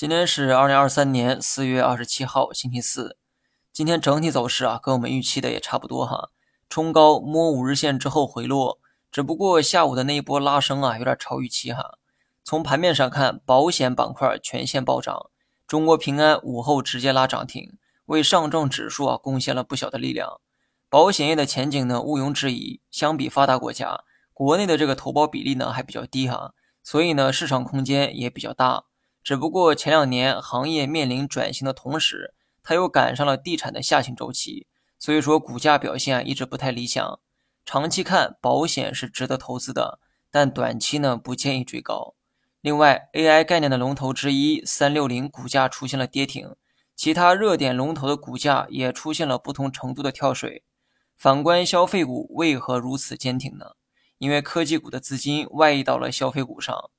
今天是二零二三年四月二十七号，星期四。今天整体走势啊，跟我们预期的也差不多哈。冲高摸五日线之后回落，只不过下午的那一波拉升啊，有点超预期哈。从盘面上看，保险板块全线暴涨，中国平安午后直接拉涨停，为上证指数啊贡献了不小的力量。保险业的前景呢，毋庸置疑。相比发达国家，国内的这个投保比例呢还比较低哈，所以呢市场空间也比较大。只不过前两年行业面临转型的同时，它又赶上了地产的下行周期，所以说股价表现一直不太理想。长期看，保险是值得投资的，但短期呢不建议追高。另外，AI 概念的龙头之一三六零股价出现了跌停，其他热点龙头的股价也出现了不同程度的跳水。反观消费股为何如此坚挺呢？因为科技股的资金外溢到了消费股上。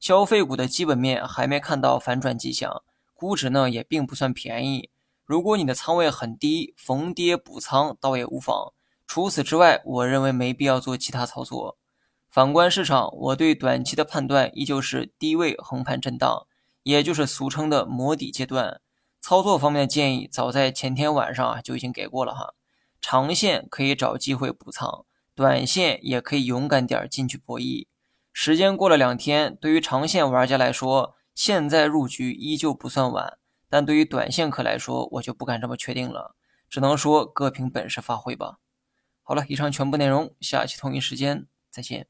消费股的基本面还没看到反转迹象，估值呢也并不算便宜。如果你的仓位很低，逢跌补仓倒也无妨。除此之外，我认为没必要做其他操作。反观市场，我对短期的判断依旧是低位横盘震荡，也就是俗称的磨底阶段。操作方面的建议，早在前天晚上啊就已经给过了哈。长线可以找机会补仓，短线也可以勇敢点进去博弈。时间过了两天，对于长线玩家来说，现在入局依旧不算晚；但对于短线客来说，我就不敢这么确定了，只能说各凭本事发挥吧。好了，以上全部内容，下期同一时间再见。